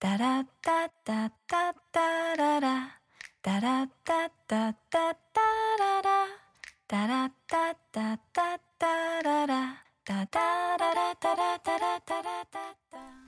タラッタッタッタッタララ。タラッタッタッタッタララ。タラッタッタッタッタララ。タタララタラタラタラタラ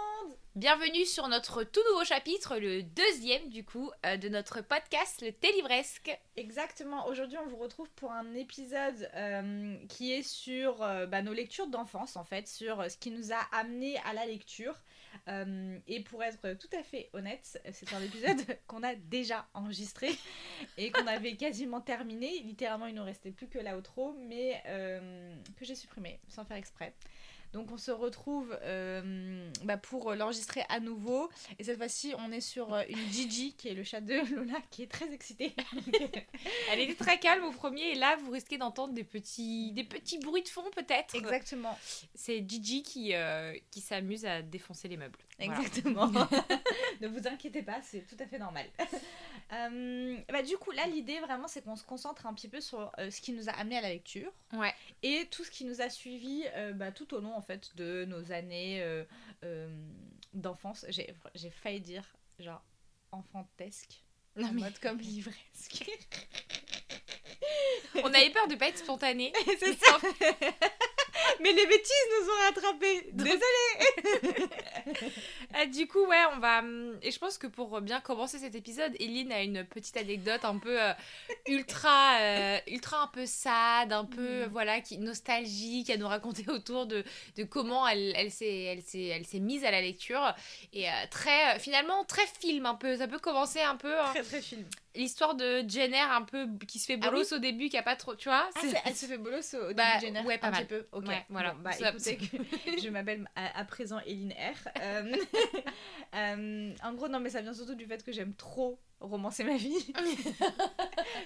Bienvenue sur notre tout nouveau chapitre, le deuxième du coup euh, de notre podcast, le thé livresque. Exactement, aujourd'hui on vous retrouve pour un épisode euh, qui est sur euh, bah, nos lectures d'enfance en fait, sur ce qui nous a amené à la lecture. Et pour être tout à fait honnête, c'est un épisode qu'on a déjà enregistré et qu'on avait quasiment terminé. Littéralement il nous restait plus que l'outro, mais que j'ai supprimé sans faire exprès. Donc on se retrouve euh, bah, pour l'enregistrer à nouveau. Et cette fois-ci, on est sur euh, une Gigi, qui est le chat de Lola, qui est très excitée. Elle était très calme au premier et là vous risquez d'entendre des petits, des petits bruits de fond peut-être. Exactement. C'est Gigi qui, euh, qui s'amuse à défoncer les meubles. Voilà. Exactement. ne vous inquiétez pas, c'est tout à fait normal. Euh, bah, du coup, là, l'idée vraiment, c'est qu'on se concentre un petit peu sur ce qui nous a amené à la lecture Ouais. et tout ce qui nous a suivi bah, tout au long en fait de nos années euh, euh, d'enfance. J'ai j'ai failli dire genre enfantesque. Non, en mais- mode comme livresque. On avait peur de pas être spontané. c'est ça. Mais les bêtises nous ont rattrapés. Désolée. Ah, du coup, ouais, on va. hum, Et je pense que pour bien commencer cet épisode, Eline a une petite anecdote un peu euh, ultra, euh, ultra un peu sad, un peu, Mm. voilà, qui, nostalgique à nous raconter autour de, de comment elle, elle s'est elle s'est- elle s'est mise à la lecture. Et euh, très, finalement, très film un peu. Ça peut commencer un peu. hein, Très très film. L'histoire de Jenner un peu qui se fait Ah bolos au début, qui a pas trop. Tu vois Ah, elle se fait bolos au, Bah, début de Jenner ouais, pas un mal. petit peu. Ok. Ouais, voilà. Bon, bah écoutez, je m'appelle à, à présent Eline R. Euh, euh, en gros, non, mais ça vient surtout du fait que j'aime trop romancer ma vie.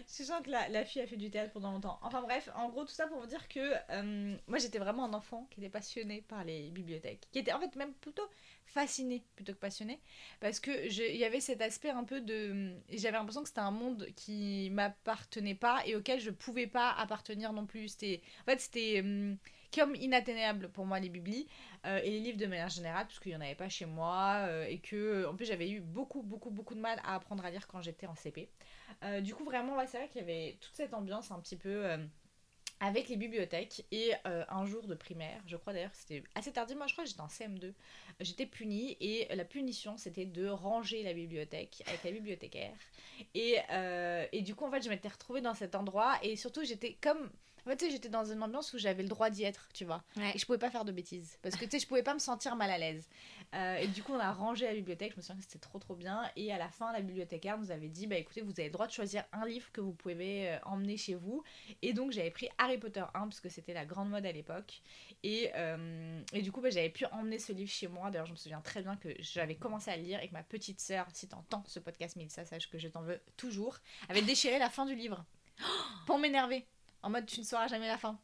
je sens que la, la fille a fait du théâtre pendant longtemps. Enfin bref, en gros, tout ça pour vous dire que euh, moi j'étais vraiment un enfant qui était passionné par les bibliothèques. Qui était en fait même plutôt fasciné plutôt que passionné. Parce que il y avait cet aspect un peu de. J'avais l'impression que c'était un monde qui m'appartenait pas et auquel je pouvais pas appartenir non plus. C'était. En fait, c'était. hum, comme inatteignable pour moi les biblis euh, et les livres de manière générale parce qu'il n'y en avait pas chez moi euh, et que en plus j'avais eu beaucoup beaucoup beaucoup de mal à apprendre à lire quand j'étais en CP. Euh, du coup vraiment c'est vrai qu'il y avait toute cette ambiance un petit peu euh, avec les bibliothèques et euh, un jour de primaire, je crois d'ailleurs c'était assez tardif, moi je crois que j'étais en CM2, j'étais punie et la punition c'était de ranger la bibliothèque avec la bibliothécaire et, euh, et du coup en fait je m'étais retrouvée dans cet endroit et surtout j'étais comme en fait, tu sais, j'étais dans une ambiance où j'avais le droit d'y être, tu vois. Ouais. Et je pouvais pas faire de bêtises. Parce que, tu sais, je pouvais pas me sentir mal à l'aise. Euh, et du coup, on a rangé la bibliothèque. Je me souviens que c'était trop, trop bien. Et à la fin, la bibliothécaire nous avait dit Bah écoutez, vous avez le droit de choisir un livre que vous pouvez euh, emmener chez vous. Et donc, j'avais pris Harry Potter 1, parce que c'était la grande mode à l'époque. Et, euh, et du coup, bah, j'avais pu emmener ce livre chez moi. D'ailleurs, je me souviens très bien que j'avais commencé à le lire et que ma petite sœur, si t'entends ce podcast, Mélissa, sache que je t'en veux toujours, avait déchiré la fin du livre. Pour m'énerver. En mode, tu ne sauras jamais la fin.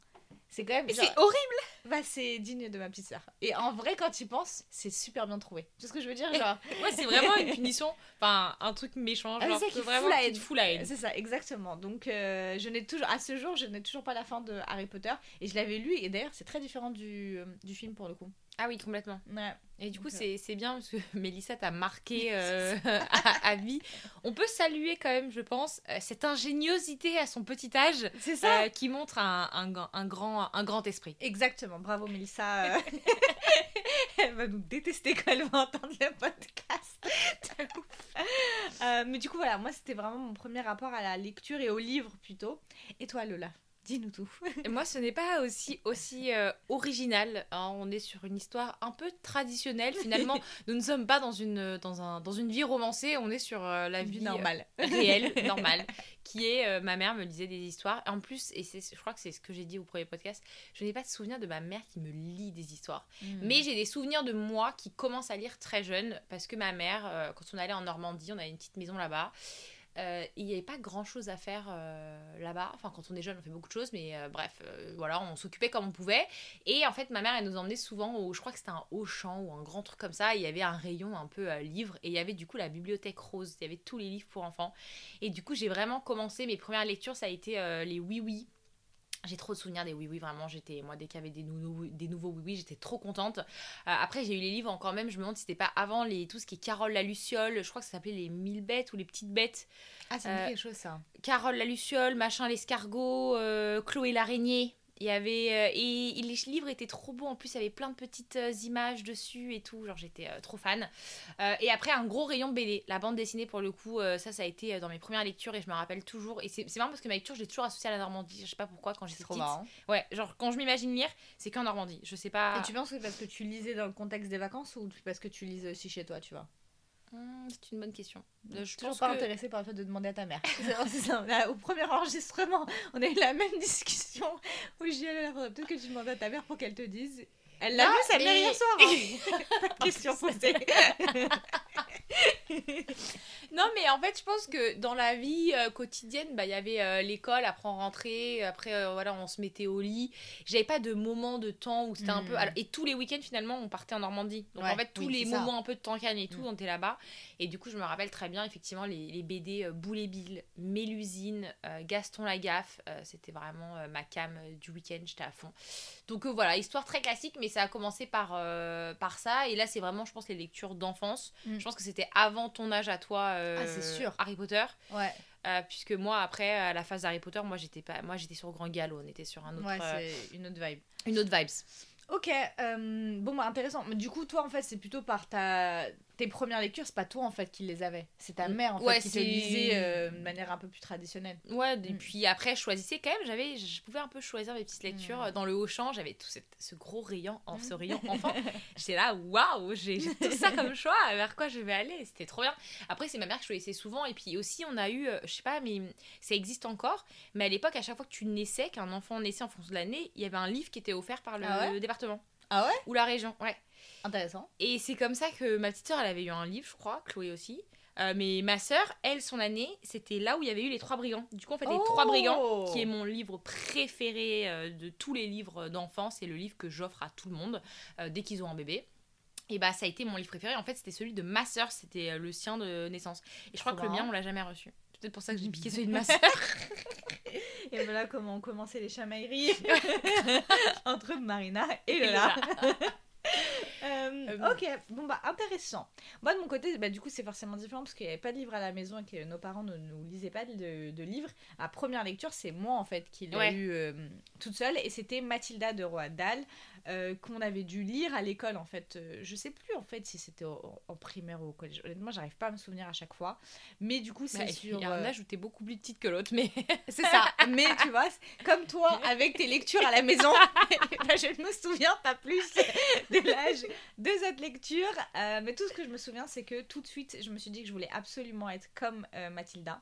C'est quand même. Genre- C'est horrible! bah, c'est digne de ma petite sœur. Et en vrai, quand tu y penses, c'est super bien trouvé. Tu sais ce que je veux dire Genre, Ouais, c'est vraiment une punition, enfin, un truc méchant, Ah, genre, ça qui vraiment la haine. fout la haine. c'est ça, exactement. Donc, euh, je n'ai toujours, à ce jour, je n'ai toujours pas la fin de Harry Potter. Et je l'avais lu, et d'ailleurs, c'est très différent du, euh, du film pour le coup. Ah oui, complètement. Ouais. Et du coup, Donc, euh, c'est bien parce que Mélissa t'a marqué euh, à, à vie. On peut saluer quand même, je pense, euh, cette ingéniosité à son petit âge ça euh, qui montre un, un, grand- un grand, un grand esprit. Exactement, bravo Mélissa. Elle va nous détester quand elle va entendre le podcast. Euh, mais du coup, voilà, moi c'était vraiment mon premier rapport à la lecture et au livre plutôt. Et toi, Lola? Dis-nous tout. Moi, ce n'est pas aussi, aussi euh, original. hein. On est sur une histoire un peu traditionnelle. Finalement, nous ne sommes pas dans une, dans un, dans une vie romancée. On est sur euh, la vie, normale. euh, réelle, normale. Qui est, ma mère me lisait des histoires. En plus, et je crois que c'est ce que j'ai dit au premier podcast, je n'ai pas de souvenir de ma mère qui me lit des histoires. Hmm. Mais j'ai des souvenirs de moi qui commence à lire très jeune parce que ma mère, quand on allait en Normandie, on avait une petite maison là-bas. Euh, il n'y avait pas grand chose à faire euh, là-bas. Enfin, quand on est jeune, on fait beaucoup de choses, mais euh, bref, voilà, on s'occupait comme on pouvait. Et en fait, ma mère, elle nous emmenait souvent au, je crois que c'était un Auchan ou un grand truc comme ça. Il y avait un rayon un peu livres et il y avait du coup la bibliothèque rose. Il y avait tous les livres pour enfants. Et du coup, j'ai vraiment commencé mes premières lectures, ça a été les Oui Oui. J'ai trop de souvenirs des oui oui vraiment j'étais moi dès qu'il y avait des, nouveaux des nouveaux oui oui j'étais trop contente. Euh, après j'ai eu les livres encore même je me demande si c'était pas avant les tout ce qui est Carole la Luciole je crois que ça s'appelait les mille bêtes ou les petites bêtes. Ah, me dit Euh, quelque chose, ça. Carole la Luciole machin l'escargot euh, Chloé l'araignée il y avait euh, et, et les livres étaient trop beaux. En plus il y avait plein de petites euh, images dessus et tout. Genre j'étais euh, trop fan. Euh, et après un gros rayon BD la bande dessinée pour le coup euh, ça ça a été euh, dans mes premières lectures et je me rappelle toujours. Et c'est c'est marrant parce que ma lecture je l'ai toujours associée à la Normandie. Je sais pas pourquoi quand j'étais C'est trop petite. marrant. ouais genre quand je m'imagine lire c'est qu'en Normandie. Je sais pas. Et tu penses que c'est parce que tu lisais dans le contexte des vacances ou parce que tu lisais aussi chez toi, tu vois? Hmm, c'est une bonne question Euh, Je suis toujours pense pas que intéressée par le fait de demander à ta mère. Ça. Là, au premier enregistrement, on a eu la même discussion où à la peut-être que tu demandes à ta mère pour qu'elle te dise. Elle l'a vu sa mère hier soir. hein. pas de question posée. Non, mais en fait, je pense que dans la vie euh, quotidienne, bah, il y avait euh, l'école, après on rentrait, après euh, voilà, on se mettait au lit. J'avais pas de moment de temps où c'était un peu. alors- et tous les week-ends, finalement, on partait en Normandie. Donc Ouais, en fait, tous oui, les ça. moments un peu de temps calme et tout, Mm. on était là-bas. Et du coup, je me rappelle très bien, effectivement, les, les BD euh, Boule et Bill, Mélusine, Gaston Lagaffe. c'était vraiment ma cam du week-end, j'étais à fond. Donc euh, voilà, histoire très classique, mais ça a commencé par, euh, par ça. Et là, c'est vraiment, je pense, les lectures d'enfance. Mm. Je pense que c'était avant ton âge à toi, euh, Ah, c'est sûr. Harry Potter. Ouais, puisque moi, après, à la phase d'Harry Potter, moi, j'étais pas, moi, j'étais sur Grand Galop. On était sur un autre, ouais une autre vibe. une autre vibes. Ok, bon bah intéressant. Mais du coup, toi en fait, c'est plutôt par ta tes premières lectures, c'est pas toi en fait qui les avait, c'est ta Mm. mère en fait Ouais, qui te c'est- lisait euh, de manière un peu plus traditionnelle. Ouais, et Mm. puis après, je choisissais quand même, j'avais, je pouvais un peu choisir mes petites lectures. Mm. Dans le Auchan, j'avais tout cette- ce gros rayon, en, ce rayon enfant. J'étais là, waouh, j'ai tout ça comme choix, vers quoi je vais aller C'était trop bien. Après, c'est ma mère qui choisissait souvent. Et puis aussi, on a eu, euh, je sais pas, mais ça existe encore. Mais à l'époque, à chaque fois que tu naissais, qu'un enfant naissait en fonction de l'année, il y avait un livre qui était offert par le Ah ouais? département. Ah ouais Ou la région, ouais. Intéressant. Et c'est comme ça que ma petite sœur, elle avait eu un livre, je crois, Chloé aussi. Euh, mais ma sœur, elle, son année, c'était là où il y avait eu les Trois Brigands. Du coup, en fait, les Oh Trois Brigands, qui est mon livre préféré euh, de tous les livres d'enfance, c'est le livre que j'offre à tout le monde euh, dès qu'ils ont un bébé. Et bah, ça a été mon livre préféré. En fait, c'était celui de ma sœur, c'était euh, le sien de naissance. Et je crois que le mien, on l'a jamais reçu. C'est peut-être pour ça que j'ai piqué celui de ma sœur. Et voilà comment ont commencé les chamailleries entre Marina et. Lola. Euh, Euh, ok, bon bah intéressant. Moi de mon côté, bah, du coup c'est forcément différent parce qu'il n'y avait pas de livre à la maison et que nos parents ne nous lisaient pas de, de livres. À première lecture, c'est moi en fait qui l'ai Ouais. eu euh, toute seule et c'était Mathilda de Roald Dahl euh, qu'on avait dû lire à l'école en fait. Euh, je sais plus en fait si c'était en primaire ou au collège. Honnêtement, j'arrive pas à me souvenir à chaque fois. Mais du coup, c'est Bah, sur. Il y a un euh, âge où t'es beaucoup plus petite que l'autre, mais c'est ça. Mais tu vois, comme toi, avec tes lectures à la maison, bah, je ne me souviens pas plus de l'âge de cette lecture. Euh, mais tout ce que je me souviens, c'est que tout de suite, je me suis dit que je voulais absolument être comme euh, Mathilda.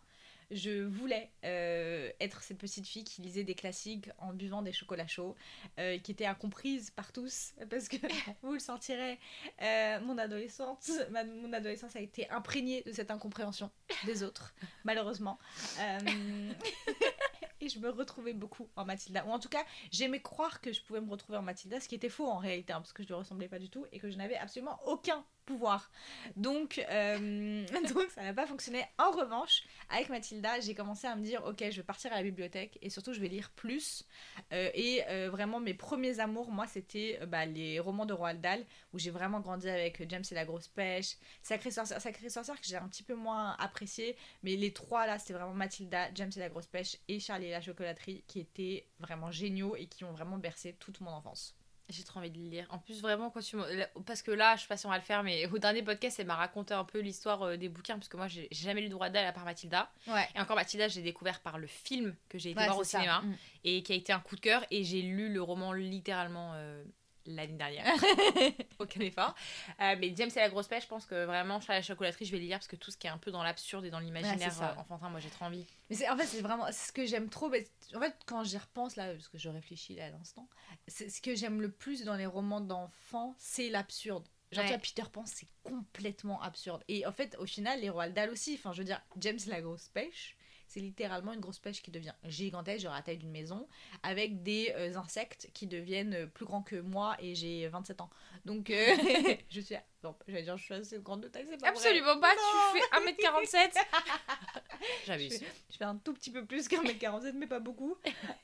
Je voulais euh, être cette petite fille qui lisait des classiques en buvant des chocolats chauds, euh, qui était incomprise par tous, parce que vous le sentirez, euh, mon adolescence, ma- mon adolescence a été imprégnée de cette incompréhension des autres, malheureusement. Et je me retrouvais beaucoup en Mathilda. Ou en tout cas, j'aimais croire que je pouvais me retrouver en Mathilda, ce qui était faux en réalité, hein, parce que je ne ressemblais pas du tout et que je n'avais absolument aucun pouvoir. Donc, euh, donc ça n'a pas fonctionné. En revanche, avec Mathilda, j'ai commencé à me dire, ok, je vais partir à la bibliothèque et surtout, je vais lire plus. Euh, et euh, vraiment, mes premiers amours, moi, c'était bah, les romans de Roald Dahl, où j'ai vraiment grandi avec James et la grosse pêche, Sacré Sorcière, Sacré Sorcière que j'ai un petit peu moins apprécié, mais les trois là, c'était vraiment Mathilda, James et la grosse pêche et Charlie et la chocolaterie qui étaient vraiment géniaux et qui ont vraiment bercé toute mon enfance. J'ai trop envie de le lire. En plus, vraiment, quand tu Parce que là, je sais pas si on va le faire, mais au dernier podcast, elle m'a raconté un peu l'histoire euh, des bouquins, parce que moi, j'ai jamais lu droit d'elle à part Mathilda. Ouais. Et encore, Mathilda, j'ai découvert par le film que j'ai été Ouais, voir au ça. cinéma, Mm. et qui a été un coup de cœur, et j'ai lu le roman littéralement euh, l'année dernière. Aucun effort. Euh, mais James et la grosse pêche, je pense que vraiment, Charlie la chocolaterie, je vais le lire, parce que tout ce qui est un peu dans l'absurde et dans l'imaginaire euh, enfantin, moi, j'ai trop envie. Mais c'est, en fait, c'est vraiment c'est ce que j'aime trop. mais en fait, quand j'y repense, là, parce que je réfléchis là à l'instant, c'est ce que j'aime le plus dans les romans d'enfants, c'est l'absurde. Genre, tu Ouais. vois, Peter Pan, c'est complètement absurde. Et en fait, au final, les Roald Dahl aussi, enfin, je veux dire, James la grosse pêche, c'est littéralement une grosse pêche qui devient gigantesque, genre à la taille d'une maison, avec des euh, insectes qui deviennent euh, plus grands que moi et j'ai 27 ans. Donc, euh, je suis. Non, j'allais dire, je suis assez grande de taille, c'est pas vrai. Absolument pas, Non. tu fais 1m47 J'abuse. Je fais un tout petit peu plus qu'un mètre 47, mais pas beaucoup.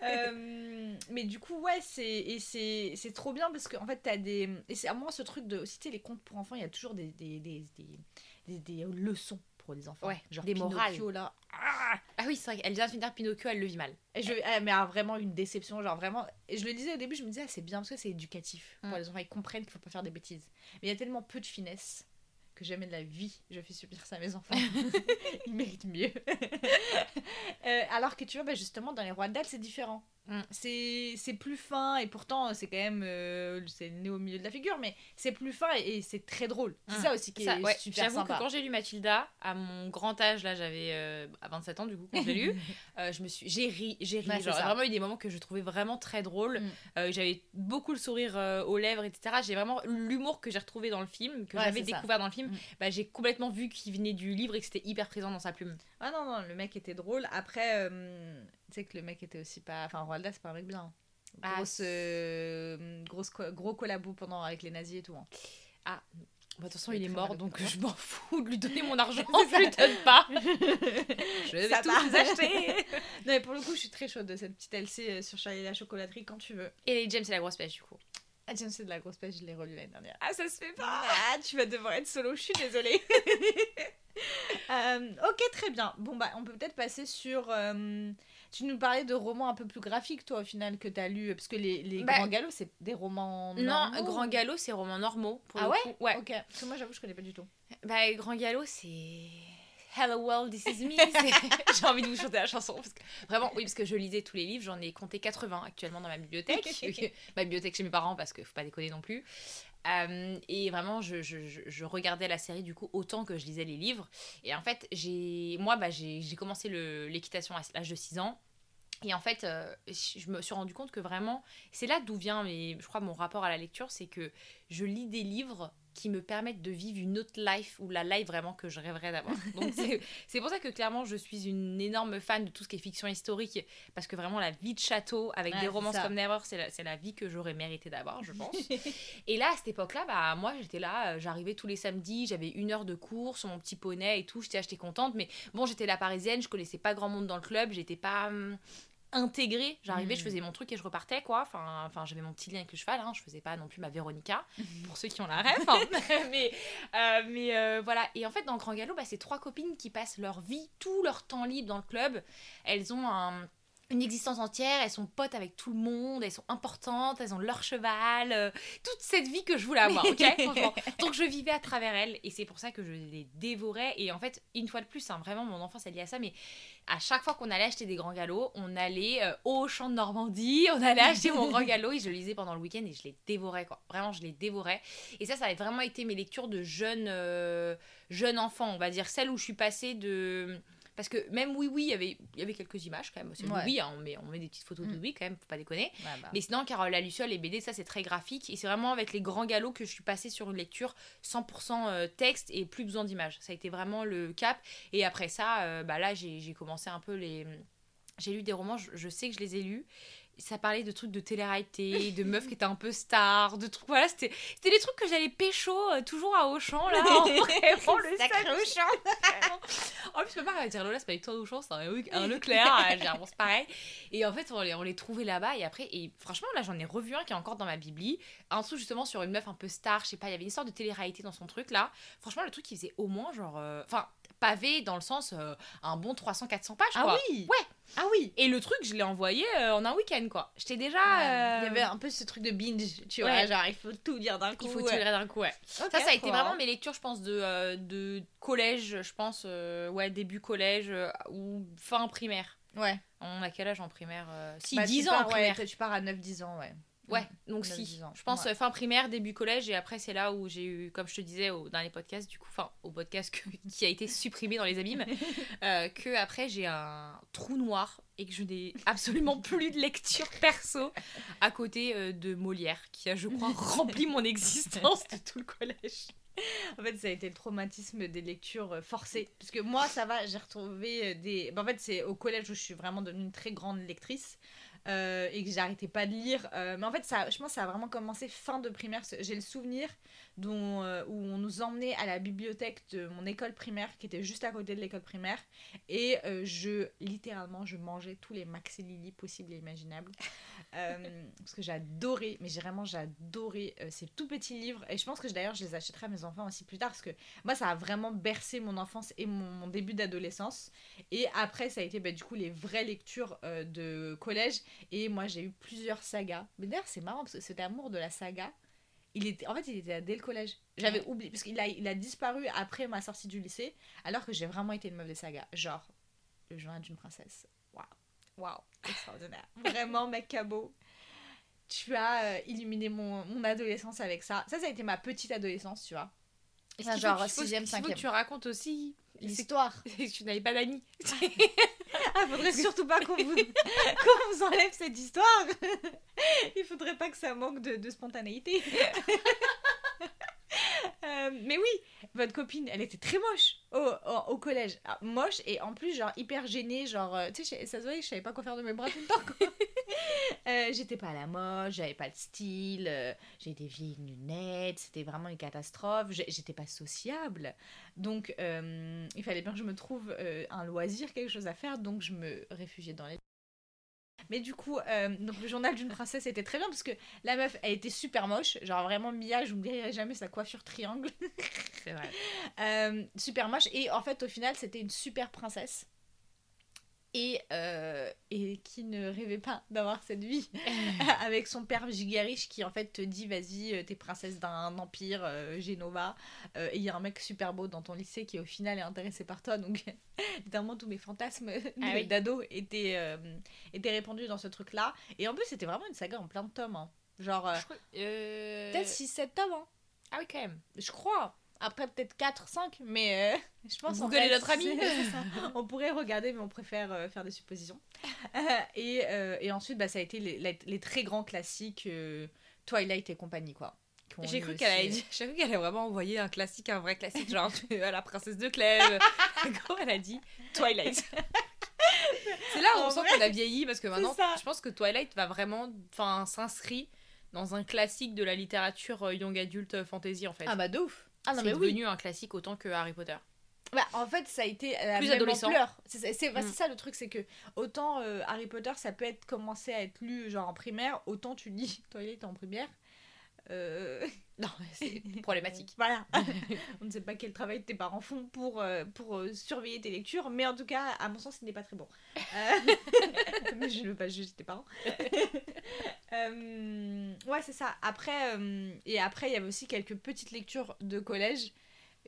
Euh, mais du coup, ouais, c'est et c'est c'est trop bien parce qu'en fait, t'as des. Et c'est à moi ce truc de. Si tu sais, les contes pour enfants, il y a toujours des, des, des- des leçons pour les enfants. Ouais, genre des Pinocchio, morales. là. Ah Ah oui, c'est vrai qu'elle vient de finir Pinocchio, elle le vit mal. et je, ah, mais ah, vraiment une déception, genre vraiment. Et je le disais au début, je me disais, ah, c'est bien parce que c'est éducatif pour Mm. les enfants, ils comprennent qu'il faut pas faire des bêtises. Mais il y a tellement peu de finesse que jamais de la vie je fais subir ça à mes enfants. ils méritent mieux. Euh, alors que tu vois, bah, justement, dans les rois de dalle, c'est différent. Mm. C'est plus fin et pourtant c'est quand même euh, c'est né au milieu de la figure mais c'est plus fin et, et c'est très drôle c'est Mm. ça aussi qui Ça, est ouais, super J'avoue que quand j'ai lu Mathilda, à mon grand âge, là j'avais euh, à 27 ans du coup quand je l'ai lu, euh, je me suis, j'ai ri, j'ai ri. Genre, ça. vraiment eu des moments que je trouvais vraiment très drôles. Mm. Euh, j'avais beaucoup le sourire euh, aux lèvres, etc. J'ai vraiment l'humour que j'ai retrouvé dans le film, que Ouais, j'avais ça. découvert dans le film. Mm. Bah, j'ai complètement vu qu'il venait du livre et que c'était hyper présent dans sa plume. Ah non, non, le mec était drôle. Après, euh, sais que le mec était aussi pas. Enfin, Roalda, c'est pas un mec bien. Ah, Grosse, euh, grosse co- gros collabo pendant avec les nazis et tout. hein. Bah, de toute façon, C'est il est mort, donc je m'en fous de lui donner mon argent. C'est je lui donne pas. je vais Ça va. les acheter. non, mais pour le coup, je suis très chaude de cette petite LC euh, sur Charlie et la chocolaterie quand tu veux. Et James et la grosse pêche, du coup. Ah, James, c'est de la grosse pêche, je l'ai relu l'année dernière. Ah, ça se fait Ah, tu vas devoir être solo, je suis désolée. Euh, ok, très bien. Bon, bah, on peut peut-être passer sur. euh, tu nous parlais de romans un peu plus graphiques, toi, au final, que t'as lu. Parce que les, les Bah, Grands Galops, c'est des romans. Non, normaux Grand Galop, c'est romans normaux. Pour Ah le ouais coup. Ouais. Ok. Parce que moi, j'avoue, je connais pas du tout. Bah, Grand Galop, c'est. Hello world, this is me. J'ai envie de vous chanter la chanson. Parce que... Vraiment, oui, parce que je lisais tous les livres. J'en ai compté 80 actuellement dans ma bibliothèque. ma bibliothèque chez mes parents, parce qu'il faut pas déconner non plus. Euh, et vraiment, je, je- je- je regardais la série du coup autant que je lisais les livres. Et en fait, j'ai moi, bah, j'ai commencé l'équitation à l'âge de 6 ans. Et en fait, euh, je me suis rendu compte que vraiment, c'est là d'où vient, mais je crois, mon rapport à la lecture, c'est que je lis des livres qui me permettent de vivre une autre life ou la life vraiment que je rêverais d'avoir. Donc c'est- pour ça que clairement je suis une énorme fan de tout ce qui est fiction historique parce que vraiment la vie de château avec Ouais, des romances comme Never, c'est la, la vie que j'aurais mérité d'avoir, je pense. et là à cette époque-là, bah moi j'étais là, euh, j'arrivais tous les samedis, j'avais une heure de cours sur mon petit poney et tout, j'étais j'étais contente, mais bon j'étais la parisienne, je connaissais pas grand monde dans le club, j'étais pas hum, intégrée, j'arrivais, je faisais mon truc et je repartais quoi. Enfin, enfin j'avais mon petit lien avec le cheval, hein. je faisais pas non plus ma Véronica pour ceux qui ont la rêve. hein. mais euh, mais euh, voilà. Et en fait, dans le Grand Galop, bah, c'est trois copines qui passent leur vie, tout leur temps libre dans le club. Elles ont un- une existence entière, elles sont potes avec tout le monde, elles sont importantes, elles ont leur cheval, euh, toute cette vie que je voulais avoir, ok franchement. Donc je vivais à travers elles et c'est pour ça que je les dévorais. Et en fait, une fois de plus, hein, vraiment mon enfance est liée à ça, mais à chaque fois qu'on allait acheter des grands galops, on allait euh, au champ de Normandie, on allait acheter mon grand galop et je le lisais pendant le week-end et je les dévorais quoi. Vraiment, je les dévorais. Et ça, ça a vraiment été mes lectures de jeunes euh, jeunes enfants, on va dire celles où je suis passée de parce que même oui oui, il y avait il y avait quelques images quand même. C'est Ouais. oui, hein, on met on met des petites photos de Mm. oui quand même, faut pas déconner. Ouais, bah. Mais sinon, Carole la Luciole, les BD, ça c'est très graphique. Et c'est vraiment avec les grands galops que je suis passée sur une lecture 100% euh, texte et plus besoin d'images. Ça a été vraiment le cap. Et après ça, euh, bah là, j'ai j'ai commencé un peu les. J'ai lu des romans, je, je sais que je les ai lus. Ça parlait de trucs de télé-réalité, de meufs qui étaient un peu stars, de trucs. Voilà, c'était c'était des trucs que j'allais pécho euh, toujours à Auchan, là. en vraiment, le Sacré sac Auchan. en plus, ma mère va dire Lola, c'est pas une tour Auchan, c'est un, un Leclerc. Ah, bon, c'est pareil. Et en fait, on les, on les trouvait là-bas. Et après, et franchement, là, j'en ai revu un qui est encore dans ma bibli. Un truc justement sur une meuf un peu star, je sais pas, il y avait une sorte de télé-réalité dans son truc là. Franchement, le truc, il faisait au moins genre. euh, Enfin, pavé dans le sens euh, un bon 300-400 pages, Ah quoi. oui Ouais. Ah oui Et le truc, je l'ai envoyé euh, en un week-end, quoi. J'étais déjà. Il y euh, avait un peu ce truc de binge, tu vois, genre il faut tout lire d'un coup. Il faut ouais. tirer d'un coup, ouais. Ça, ça a été vraiment mes lectures, je pense, de, euh, de collège, je pense, euh, ouais, début collège euh, ou fin primaire. Ouais. On a quel âge en primaire euh, Si, Bah, 10 tu ans en pars, primaire. tu pars à 9-10 ans, ouais. Ouais, donc 9, si. 10 ans. Je pense Ouais. euh, fin primaire, début collège, et après c'est là où j'ai eu, comme je te disais au, dans les podcasts, du coup, enfin au podcast que- qui a été supprimé dans les abîmes, euh, que après j'ai un trou noir et que je n'ai absolument plus de lecture perso à côté euh, de Molière, qui a, je crois, rempli mon existence de tout le collège. En fait, ça a été le traumatisme des lectures euh, forcées. Parce que moi, ça va, j'ai retrouvé des. bah, en fait, c'est au collège où je suis vraiment devenue une très grande lectrice. Euh, et que j'arrêtais pas de lire. Euh, mais en fait, ça, je pense que ça a vraiment commencé fin de primaire. J'ai le souvenir dont, euh, où on nous emmenait à la bibliothèque de mon école primaire, qui était juste à côté de l'école primaire. Et euh, je, littéralement, je mangeais tous les Maxi Lily possibles et imaginables. Euh, parce que j'adorais, mais j'ai vraiment j'adorais ces tout petits livres. Et je pense que d'ailleurs, je les achèterai à mes enfants aussi plus tard, parce que moi, ça a vraiment bercé mon enfance et mon, mon début d'adolescence. Et après, ça a été bah, du coup les vraies lectures de collège. Et moi, j'ai eu plusieurs sagas. Mais d'ailleurs, c'est marrant, parce que cet amour de la saga, il était, en fait, il était là dès le collège. J'avais Ouais. oublié, parce qu'il a, il a disparu après ma sortie du lycée, alors que j'ai vraiment été une meuf des sagas. Genre, le journal d'une princesse. Waouh, waouh, extraordinaire. Vraiment, mec cabot. Tu as euh, illuminé mon, mon adolescence avec ça. Ça, ça a été ma petite adolescence, tu vois. Est-ce Ah, genre faut- il faut- sixième, il faut que cinquième. tu racontes aussi L'histoire. c'est que tu n'avais pas d'amis. Ah, faudrait surtout pas qu'on vous, qu'on vous enlève cette histoire. Il faudrait pas que ça manque de, de spontanéité. Euh, mais oui, votre copine, elle était très moche au, au, au collège. Ah, moche et en plus, genre, hyper gênée. Genre, euh, tu sais, ça se voyait, je savais pas quoi faire de mes bras tout le temps. quoi. Euh, J'étais pas à la mode, j'avais pas de style, euh, j'ai des vieilles lunettes, c'était vraiment une catastrophe. J'étais pas sociable. Donc, euh, il fallait bien que je me trouve un loisir, quelque chose à faire. Donc, je me réfugiais dans les. Mais du coup, donc le journal d'une princesse était très bien parce que la meuf, elle était super moche. Genre vraiment Mia, je n'oublierai jamais sa coiffure triangle. C'est vrai. Super moche. Et en fait, au final, c'était une super princesse. Et, euh, et qui ne rêvait pas d'avoir cette vie avec son père giga riche qui en fait te dit vas-y euh, t'es princesse d'un empire euh, Genova Euh, et il y a un mec super beau dans ton lycée qui au final est intéressé par toi donc littéralement tous mes fantasmes Ah oui. d'ado étaient, étaient répandus dans ce truc là et en plus c'était vraiment une saga en plein de tomes hein. genre peut-être 6-7 tomes hein. Ah oui, quand même. je crois après peut-être 4-5 mais euh, je pense en Google est notre ami. on pourrait regarder mais on préfère euh, faire des suppositions Euh, et, euh, et ensuite bah, ça a été les, les- les très grands classiques Twilight et compagnie quoi J'ai cru qu'elle allait, dire- j'ai cru qu'elle allait vraiment envoyer un classique, un vrai classique, genre à la princesse de Clèves. Gros, elle a dit Twilight. C'est là où En on sent qu'on a vieilli parce que maintenant, je pense que Twilight va vraiment, enfin, s'inscrit dans un classique de la littérature young adulte fantasy en fait. ah bah de ouf ah non c'est mais oui devenu un classique autant que Harry Potter. Bah, en fait, ça a été la Plus même adolescent. C'est c'est- c'est- bah, Mm. c'est ça le truc, c'est que autant euh, Harry Potter, ça peut être commencé à être lu genre en primaire, autant tu lis Twilight en primaire. Euh, Non, c'est problématique. Voilà. On ne sait pas quel travail tes parents font pour, euh, pour euh, surveiller tes lectures, mais en tout cas, à mon sens, ce n'est pas très bon. Euh, mais je ne veux pas juger tes parents. Euh, ouais, c'est ça. Après, euh, et après, il y avait aussi quelques petites lectures de collège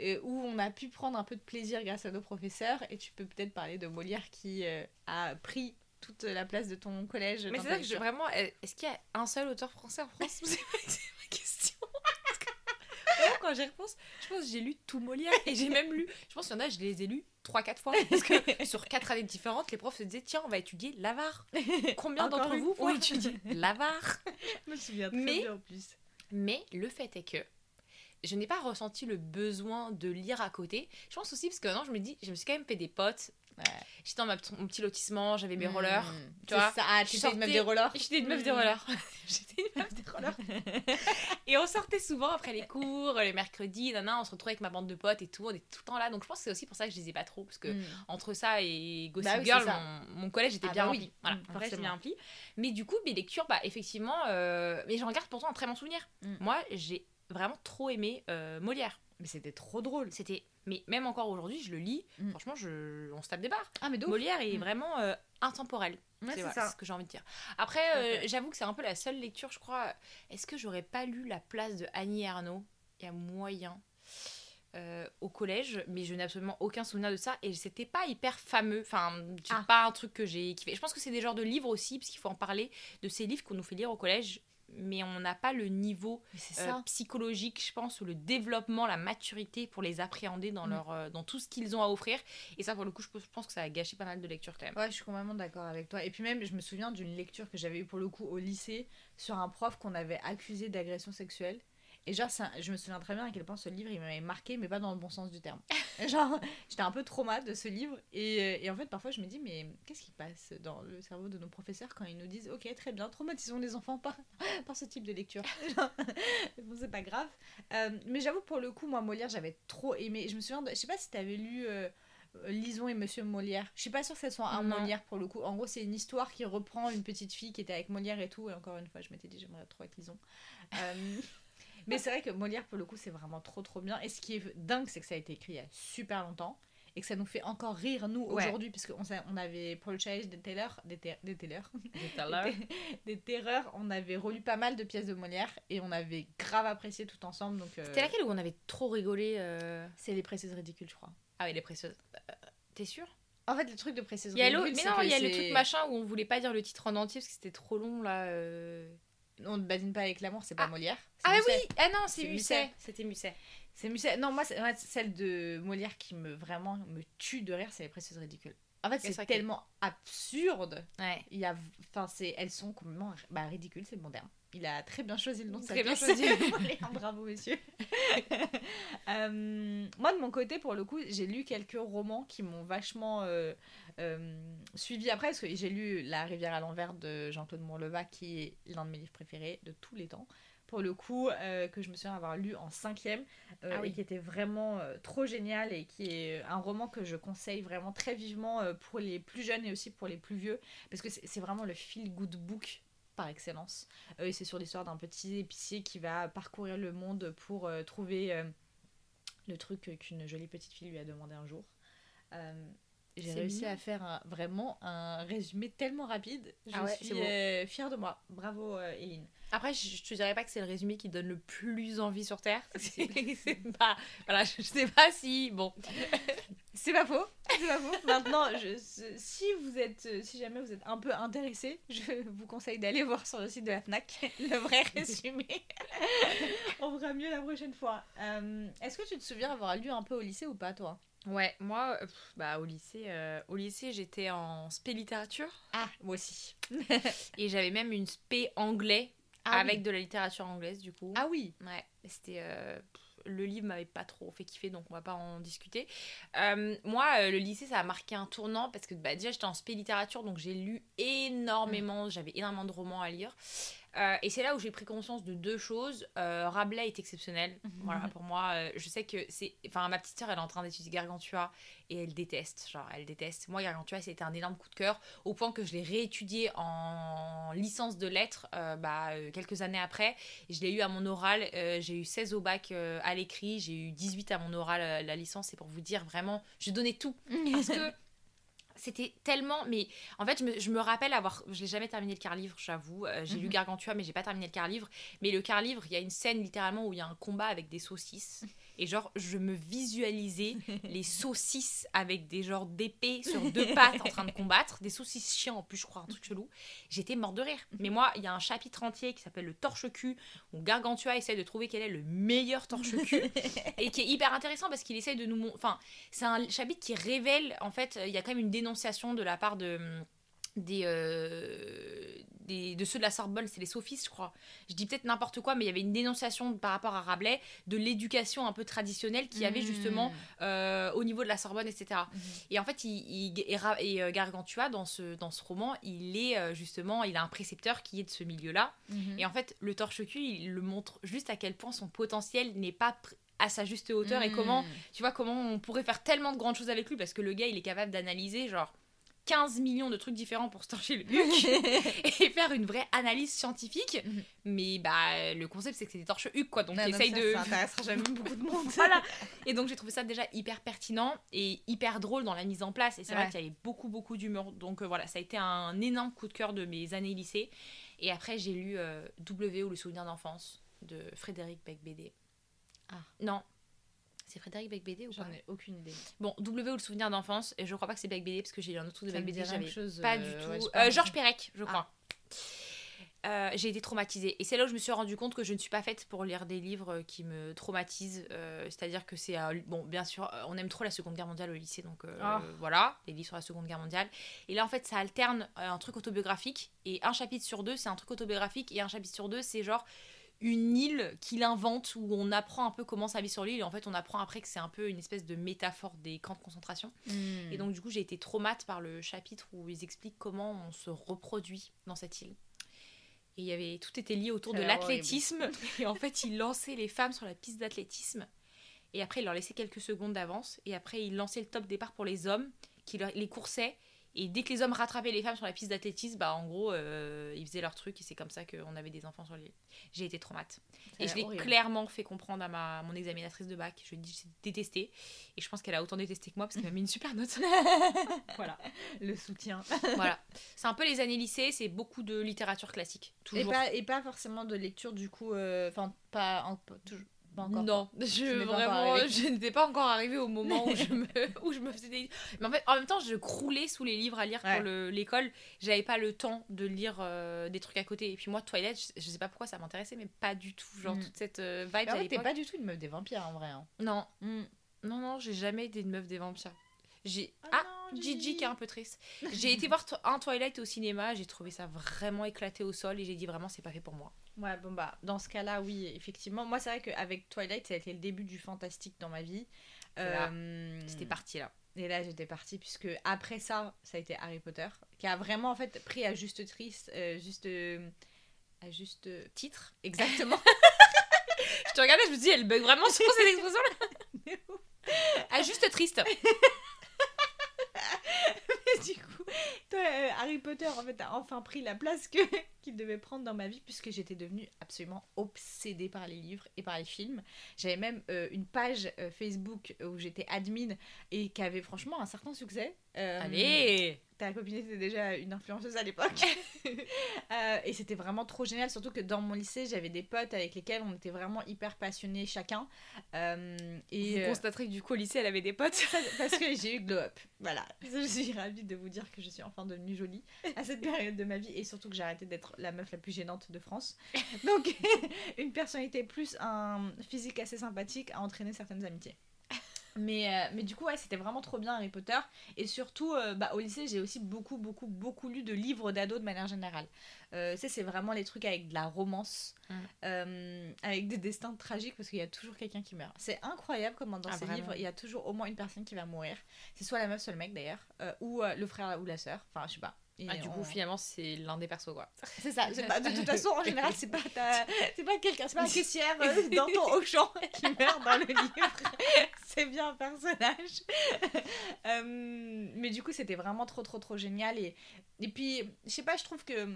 euh, où on a pu prendre un peu de plaisir grâce à nos professeurs. Et tu peux peut-être parler de Molière qui a pris toute la place de ton collège. Mais c'est ça que je, vraiment, est-ce qu'il y a un seul auteur français en France? C'est ma question. Que, vraiment, quand j'y repense, je pense que j'ai lu tout Molière et j'ai même lu, je pense qu'il y en a, je les ai lus 3-4 fois. Parce que sur 4 années différentes, les profs se disaient tiens, on va étudier l'avare. Combien d'entre vous fois. ont étudié l'avare Je me souviens très Mais- bien en plus. Mais le fait est que je n'ai pas ressenti le besoin de lire à côté. Je pense aussi parce que maintenant je me dis, je me suis quand même fait des potes. J'étais dans ma, mon petit lotissement, j'avais mes Mm. rollers. C'est vois, ça. Ah, je tu étais une meuf des rollers J'étais une meuf des Mm. rollers. J'étais une meuf des rollers. et on sortait souvent après les cours, les mercredis, nana, on se retrouvait avec ma bande de potes et tout, on était tout le temps là. Donc je pense que c'est aussi pour ça que je les ai pas trop. Parce que Mm. entre ça et Gossip Bah oui, Girl, mon, mon collège était Ah bien bah rempli. oui. Voilà, Mm, collège était bien rempli. Mais du coup, mes lectures, bah effectivement, euh, mais j'en garde pourtant un très bon souvenir. Moi, j'ai vraiment trop aimé euh, Molière. Mais c'était trop drôle. C'était Mais même encore aujourd'hui, je le lis. Mm. Franchement, je... on se tape des barres. Ah, mais. Molière est Mm. vraiment euh, intemporel. Ouais, c'est voilà, ça. ce que j'ai envie de dire. Après, euh, j'avoue que c'est un peu la seule lecture, je crois. Est-ce que j'aurais pas lu La place de Annie Ernaux? Il y a moyen. euh, au collège, mais je n'ai absolument aucun souvenir de ça et c'était pas hyper fameux. Enfin, c'est Ah. pas un truc que j'ai kiffé. Je pense que c'est des genres de livres aussi, parce qu'il faut en parler de ces livres qu'on nous fait lire au collège, mais on n'a pas le niveau euh, psychologique, je pense, ou le développement, la maturité pour les appréhender dans, Mm. leur, euh, dans tout ce qu'ils ont à offrir. Et ça, pour le coup, je pense- je pense que ça a gâché pas mal de lectures quand même. Ouais, je suis complètement d'accord avec toi. Et puis même, je me souviens d'une lecture que j'avais eue pour le coup au lycée sur un prof qu'on avait accusé d'agression sexuelle. Et genre, ça- je me souviens très bien à quel point ce livre, il m'avait marqué, mais pas dans le bon sens du terme. genre, j'étais un peu trauma de ce livre. Et, et en fait, parfois, je me dis, mais qu'est-ce qui passe dans le cerveau de nos professeurs quand ils nous disent, ok, très bien, traumatisons les enfants par, par ce type de lecture. Genre, bon, c'est pas grave. Euh, mais j'avoue, pour le coup, moi, Molière, j'avais trop aimé. Je me souviens, de, je sais pas si t'avais lu... euh, euh, Lison et Monsieur Molière. Je suis pas sûre que ce soit un Non. Molière pour le coup. En gros, c'est une histoire qui reprend une petite fille qui était avec Molière et tout. Et encore une fois, je m'étais dit, j'aimerais trop être Lison. Euh, mais c'est vrai que Molière, pour le coup, c'est vraiment trop trop bien. Et ce qui est dingue, c'est que ça a été écrit il y a super longtemps. Et que ça nous fait encore rire, nous, Ouais. aujourd'hui, puisque on, avait Paul Chase, des Taylor, des, ter- des Taylor, à l'heure. des, des terreurs. On avait relu pas mal de pièces de Molière et on avait grave apprécié tout ensemble. Donc, euh, C'était laquelle où on avait trop rigolé euh, c'est les précieuses ridicules, je crois. Ah oui, les précieuses. Euh, T'es sûr? En fait, le truc de précieuses Il y a Mais non, il y a le truc machin où on voulait pas dire le titre en entier parce que c'était trop long là. euh. On ne badine pas avec l'amour, c'est pas Ah. Molière. Ah Musset. oui Ah non, c'est Musset. C'était Musset. C'est Musset. Non, moi, ouais, celle de Molière qui me vraiment me tue de rire, c'est les précieuses ridicules. En fait, c'est que- tellement absurde. Ouais. Il y a, enfin, c'est, elles sont complètement, bah, ridicules, c'est le bon terme. Il a très bien choisi le nom de sa Très bien choisi. Bravo, monsieur. Euh, moi, de mon côté, pour le coup, j'ai lu quelques romans qui m'ont vachement euh, euh, suivi après, parce que j'ai lu La rivière à l'envers de Jean-Claude Mourleva, qui est l'un de mes livres préférés de tous les temps. Pour le coup, euh, que je me souviens avoir lu en cinquième, Ah oui. et qui était vraiment trop génial, et qui est un roman que je conseille vraiment très vivement pour les plus jeunes et aussi pour les plus vieux, parce que c'est vraiment le feel-good book par excellence. Euh, et c'est sur l'histoire d'un petit épicier qui va parcourir le monde pour euh, trouver euh, le truc qu'une jolie petite fille lui a demandé un jour. J'ai réussi mignon. à faire un- vraiment un résumé tellement rapide. Je Ah ouais, suis euh, fière de moi. Bravo, Eline. Après, je, je te dirais pas que c'est le résumé qui donne le plus envie sur Terre. C'est pas. Voilà, je sais pas si. Bon. C'est pas faux. C'est pas faux. Maintenant, je- si vous êtes, euh, si jamais vous êtes un peu intéressé, je vous conseille d'aller voir sur le site de la Fnac le vrai résumé. On fera mieux la prochaine fois. Euh, Est-ce que tu te souviens avoir lu un peu au lycée ou pas, toi? Ouais, moi, pff, bah, au lycée, euh, au lycée j'étais en spé littérature Ah, moi aussi. et j'avais même une spé anglais Ah avec oui. de la littérature anglaise du coup. Ah oui. Ouais, c'était. euh, le livre m'avait pas trop fait kiffer, donc on va pas en discuter. Euh, moi, euh, le lycée, ça a marqué un tournant parce que bah, déjà j'étais en spé littérature, donc j'ai lu énormément, j'avais énormément de romans à lire. Euh, et c'est là où j'ai pris conscience de deux choses. Euh, Rabelais est exceptionnel. Voilà, pour moi, euh, je sais que c'est. Enfin, ma petite sœur, elle est en train d'étudier Gargantua et elle déteste. Genre, elle déteste. Moi, Gargantua, c'était un énorme coup de cœur au point que je l'ai réétudié en licence de lettres bah, quelques années après. Je l'ai eu à mon oral. j'ai eu 16 au bac à l'écrit. J'ai eu 18 à mon oral, la licence. C'est pour vous dire vraiment, je donnais tout. Parce que. C'était tellement. Mais en fait, je me, je me rappelle avoir. Je n'ai jamais terminé le quart-livre, j'avoue. Euh, j'ai lu Mhm. Gargantua, mais j'ai pas terminé le quart-livre. Mais le quart-livre, il y a une scène littéralement où il y a un combat avec des saucisses. Et genre, je me visualisais les saucisses avec des genres d'épées sur deux pattes en train de combattre. Des saucisses chiens en plus, je crois, un truc chelou. J'étais morte de rire. Mais moi, il y a un chapitre entier qui s'appelle le torche-cul où Gargantua essaie de trouver quel est le meilleur torche-cul. et qui est hyper intéressant parce qu'il essaie de nous. Enfin, c'est un chapitre qui révèle, en fait, il y a quand même une dénonciation de la part de. Des, euh, des- de ceux de la Sorbonne, c'est les sophistes, je crois. Je dis peut-être n'importe quoi, mais il y avait une dénonciation par rapport à Rabelais de l'éducation un peu traditionnelle qu'il y avait justement euh, au niveau de la Sorbonne, etc. Mhm. Et en fait, il, il- et, euh, Gargantua, dans ce, dans ce roman, il est justement, il a un précepteur qui est de ce milieu-là. Mhm. Et en fait, le torche-cul, il le montre juste à quel point son potentiel n'est pas à sa juste hauteur et comment, tu vois, comment on pourrait faire tellement de grandes choses avec lui parce que le gars, il est capable d'analyser, genre, 15 millions de trucs différents pour se torcher le huc et faire une vraie analyse scientifique. Mhm. Mais bah, le concept, c'est que c'est des torches huc, quoi. Donc, Non, donc essaye ça, de. Ça intéressera jamais beaucoup de monde. voilà. Et donc, j'ai trouvé ça déjà hyper pertinent et hyper drôle dans la mise en place. Et c'est Ouais. vrai qu'il y avait beaucoup, beaucoup d'humour. Donc, euh, voilà, ça a été un énorme coup de cœur de mes années lycée. Et après, j'ai lu euh, W ou Le souvenir d'enfance de Frédéric Becbédé. Ah. Non. C'est Frédéric Becbédé ou pas J'en ai aucune idée. Bon, W ou Le souvenir d'enfance. Et je crois pas que c'est Becbédé parce que j'ai lu un autre truc de Becbédé. J'avais chose, pas euh, du tout. ouais, Euh. Georges Perec, je crois. Euh, j'ai été traumatisée. Et c'est là où je me suis rendu compte que je ne suis pas faite pour lire des livres qui me traumatisent. Euh, C'est-à-dire que c'est. bon, bien sûr, on aime trop la Seconde Guerre mondiale au lycée, donc Ah. voilà, les livres sur la Seconde Guerre mondiale. Et là, en fait, ça alterne un truc autobiographique. Et un chapitre sur deux, c'est un truc autobiographique. Et un chapitre sur deux, c'est genre une île qu'il invente où on apprend un peu comment ça vit sur l'île. Et en fait, on apprend après que c'est un peu une espèce de métaphore des camps de concentration. Hmm. Et donc, du coup, j'ai été traumate par le chapitre où ils expliquent comment on se reproduit dans cette île. Et il y avait tout était lié autour de l'athlétisme. Et en fait, ils lançaient les femmes sur la piste d'athlétisme. Et après, ils leur laissaient quelques secondes d'avance. Et après, ils lançaient le top départ pour les hommes, qui les coursaient. Et dès que les hommes rattrapaient les femmes sur la piste d'athlétisme, bah en gros, euh, ils faisaient leur truc. Et c'est comme ça qu'on avait des enfants sur l'île. J'ai été a Et je l'ai clairement fait comprendre à ma, mon examinatrice de bac. Je lui ai dit j'ai détesté. Et je pense qu'elle a autant détesté que moi parce qu'elle m'a mis une super note. Voilà, le soutien. voilà. C'est un peu les années lycée, c'est beaucoup de littérature classique. Et Toujours. pas, et pas forcément de lecture, du coup. euh, Enfin, pas, en- pas toujours- pas encore. non, je vraiment, je n'étais pas encore arrivée au moment où je me, où je me faisais des. Mais en fait, en même temps, je croulais sous les livres à lire Ouais. pour le- l'école. J'avais pas le temps de lire euh, des trucs à côté. Et puis moi, Twilight, je, je sais pas pourquoi ça m'intéressait, mais pas du tout. Genre Mm. toute cette euh, vibe Mais en à fait, t'es l'époque. pas du tout une meuf des vampires en vrai. hein. Non, Hmm. non, non, j'ai jamais été une meuf des vampires. J'ai Oh ah non, Gigi Gigi. qui est un peu triste. J'ai été voir un Twilight au cinéma, j'ai trouvé ça vraiment éclaté au sol et j'ai dit vraiment c'est pas fait pour moi. Ouais, bon bah, dans ce cas-là, oui, effectivement. Moi, c'est vrai qu'avec Twilight, ça a été le début du fantastique dans ma vie. Euh, C'était parti là. Et là, j'étais partie, puisque après ça, ça a été Harry Potter, qui a vraiment, en fait, pris à juste triste, euh, juste... euh, à juste... Titre. Exactement. Je te regardais, je me dis elle bug vraiment sur cette expression là. Ah juste triste. du coup, toi, euh, Harry Potter, en fait, a enfin pris la place que qu'il devait prendre dans ma vie, puisque j'étais devenue absolument obsédée par les livres et par les films. J'avais même euh, une page euh, Facebook où j'étais admin et qui avait franchement un certain succès. Euh, Allez. Ta copine était déjà une influenceuse à l'époque. Euh, et c'était vraiment trop génial, surtout que dans mon lycée, j'avais des potes avec lesquels on était vraiment hyper passionnés chacun. Euh, et, Vous constaterez que du coup au lycée elle avait des potes. parce que j'ai eu glow up. Voilà. Je suis ravie de vous dire que je suis enfin devenue jolie à cette période de ma vie et surtout que j'ai arrêté d'être la meuf la plus gênante de France. Donc, une personnalité plus un physique assez sympathique a entraîné certaines amitiés. Mais, euh, mais du coup, ouais, c'était vraiment trop bien Harry Potter. Et surtout, euh, bah, au lycée, j'ai aussi beaucoup, beaucoup, beaucoup lu de livres d'ados de manière générale. Euh, tu sais, c'est vraiment les trucs avec de la romance, Mm. euh, avec des destins tragiques, parce qu'il y a toujours quelqu'un qui meurt. C'est incroyable comment dans Ah, ces vraiment livres, il y a toujours au moins une personne qui va mourir. C'est soit la meuf, soit le mec d'ailleurs, ou le frère ou la sœur. Enfin, je sais pas. Et Ah, du coup finalement c'est l'un des persos quoi. c'est ça. pas- de toute façon, en général, c'est pas ta- c'est pas quelqu'un, c'est pas un caissière euh, dans ton Auchan qui meurt dans le livre. C'est bien un personnage. Euh, mais du coup, c'était vraiment trop, trop, trop génial. Et, et puis, je sais pas, je trouve que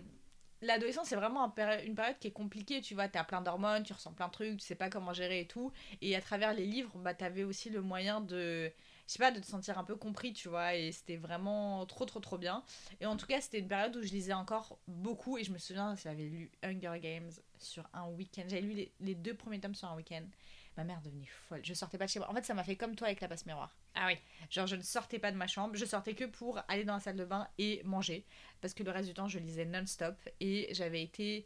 l'adolescence, c'est vraiment une période qui est compliquée. Tu vois, t'as plein d'hormones, tu ressens plein de trucs, tu sais pas comment gérer et tout. Et à travers les livres, bah, t'avais aussi le moyen de. Je sais pas, de te sentir un peu compris, tu vois, et c'était vraiment trop, trop, trop bien. Et en tout cas, c'était une période où je lisais encore beaucoup. Et je me souviens, j'avais lu Hunger Games sur un week-end. J'avais lu les, les deux premiers tomes sur un week-end. Ma mère devenait folle. Je sortais pas de chez moi. En fait, ça m'a fait comme toi avec la passe miroir. Ah oui. Genre, je ne sortais pas de ma chambre. Je sortais que pour aller dans la salle de bain et manger. Parce que le reste du temps, je lisais non-stop. Et j'avais été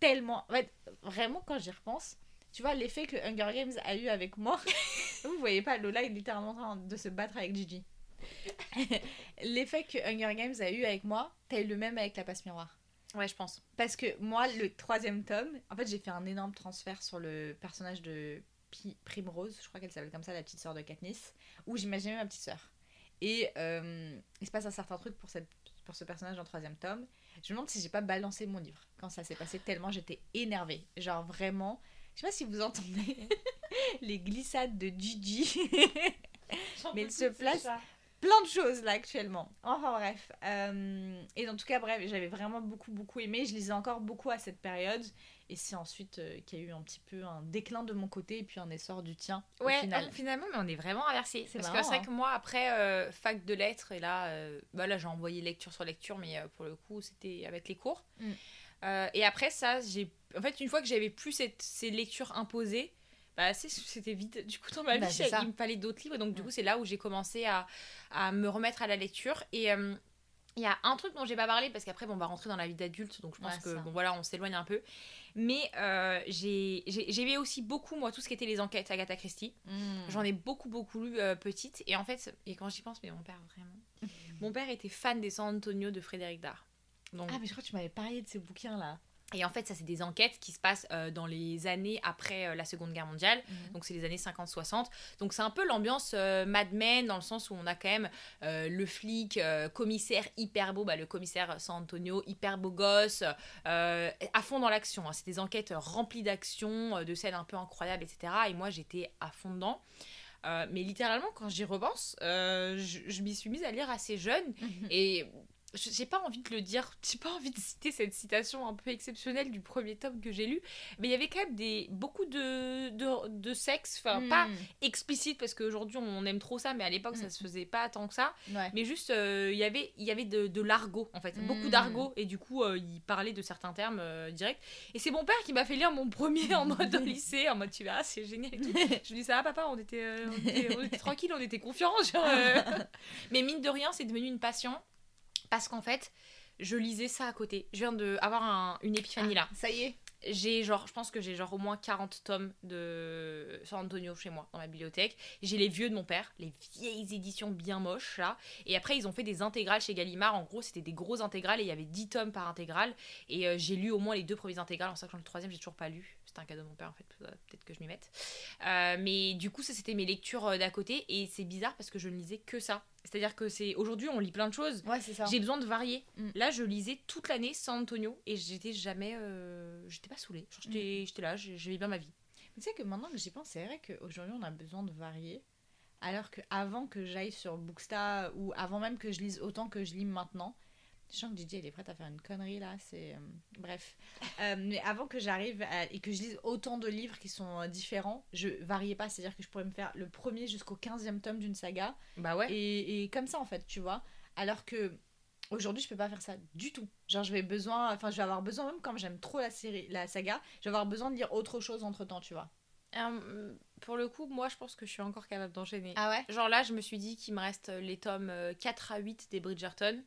tellement. En fait, vraiment, quand j'y repense, tu vois, l'effet que Hunger Games a eu avec moi. Vous voyez pas, Lola est littéralement en train de se battre avec Gigi. l'effet que Hunger Games a eu avec moi, t'as eu le même avec la passe miroir. Ouais je pense. Parce que moi, le troisième tome, en fait, j'ai fait un énorme transfert sur le personnage de Primrose, je crois qu'elle s'appelle comme ça, la petite sœur de Katniss, où j'imaginais ma petite sœur. Et euh, il se passe un certain truc pour, cette, pour ce personnage dans le troisième tome. Je me demande si j'ai pas balancé mon livre quand ça s'est passé, tellement j'étais énervée. Genre vraiment, je sais pas si vous entendez les glissades de Gigi. Mais il se place plein de choses là actuellement. Enfin bref. Euh, et en tout cas, bref, j'avais vraiment beaucoup, beaucoup aimé. Je lisais encore beaucoup à cette période. Et c'est ensuite euh, qu'il y a eu un petit peu un déclin de mon côté et puis un essor du tien. au Ouais, final. euh, finalement, mais on est vraiment inversés. C'est Parce marrant, que c'est vrai hein. que moi, après euh, fac de lettres, et là, euh, bah là j'ai envoyé lecture sur lecture, mais pour le coup, c'était avec les cours. Mm. Et après ça, j'ai. En fait, une fois que j'avais plus cette, ces lectures imposées, bah, c'était vite. Du coup, dans ma Bah, vie, ça. il me fallait d'autres livres. Donc, du coup, c'est là où j'ai commencé à, à me remettre à la lecture. Et. euh, il y a un truc dont j'ai pas parlé parce qu'après bon, on va rentrer dans la vie d'adulte donc je pense Ouais, que ça. bon voilà on s'éloigne un peu mais euh, j'ai j'ai- aussi beaucoup moi tout ce qui était les enquêtes Agatha Christie Mm. J'en ai beaucoup, beaucoup lu euh, petite. Et en fait, et quand j'y pense, mais mon père, vraiment. mon père était fan des San Antonio de Frédéric Dard. Donc, Ah, mais je crois que tu m'avais parlé de ces bouquins là. Et en fait, ça, c'est des enquêtes qui se passent euh, dans les années après euh, la Seconde Guerre mondiale. Mhm. Donc, c'est les années 50-60. Donc, c'est un peu l'ambiance euh, Mad Men, dans le sens où on a quand même euh, le flic, commissaire hyper beau, bah, le commissaire San Antonio, hyper beau gosse, à fond dans l'action. hein. C'est des enquêtes remplies d'action, de scènes un peu incroyables, etc. Et moi, j'étais à fond dedans. Euh, mais littéralement, quand j'y repense, euh, je, je m'y suis mise à lire assez jeune. Et je- j'ai pas envie de le dire, j'ai pas envie de citer cette citation un peu exceptionnelle du premier tome que j'ai lu, mais il y avait quand même des, beaucoup de, de, de sexe, enfin Mm. pas explicite parce qu'aujourd'hui on aime trop ça, mais à l'époque ça Mm. se faisait pas tant que ça, Ouais. mais juste euh, il y avait il y avait de, de l'argot en fait, beaucoup Mm. d'argot, et du coup euh, il parlait de certains termes euh, directs. Et c'est mon père qui m'a fait lire mon premier en mode au lycée, en mode tu verras, c'est génial et tout. Je lui dis ça va papa, on était, euh, on était, on était tranquille, on était confiants. genre. Mais mine de rien, c'est devenu une passion parce qu'en fait, je lisais ça à côté. Je viens d'avoir un, une épiphanie là. Ça y est. J'ai genre, je pense que j'ai genre au moins 40 tomes de San Antonio chez moi dans ma bibliothèque. J'ai les vieux de mon père, les vieilles éditions bien moches là. Et après, ils ont fait des intégrales chez Gallimard. En gros, c'était des grosses intégrales et il y avait 10 tomes par intégrale. Et euh, j'ai lu au moins les deux premières intégrales, en sachant que le troisième, j'ai toujours pas lu. C'était un cadeau de mon père en fait, peut-être que je m'y mette. Euh, mais du coup, ça c'était mes lectures euh, d'à côté. Et c'est bizarre parce que je ne lisais que ça. C'est-à-dire que c'est aujourd'hui, on lit plein de choses. Ouais, c'est ça. J'ai besoin de varier. Mm. Là, je lisais toute l'année San Antonio et j'étais jamais. euh, j'étais pas saoulée. J'étais, j'étais là, bien ma vie. Tu sais que maintenant que j'y pense, c'est vrai qu'aujourd'hui on a besoin de varier. Alors qu'avant que j'aille sur Booksta ou avant même que je lise autant que je lis maintenant, je sens que DJ elle est prête à faire une connerie là, c'est. euh, bref. Euh, mais avant que j'arrive à- et que je lise autant de livres qui sont euh, différents, je variais pas, c'est-à-dire que je pourrais me faire le premier jusqu'au 15e tome d'une saga Bah ouais. et, et comme ça en fait, tu vois. Alors que aujourd'hui, je peux pas faire ça du tout. Genre, je vais besoin, enfin, je vais avoir besoin même quand j'aime trop la série, la saga, je vais avoir besoin de lire autre chose entre temps, tu vois. Pour le coup, moi, je pense que je suis encore capable d'enchaîner. Ah ouais. Genre là, je me suis dit qu'il me reste les tomes euh, 4 à 8 des Bridgerton.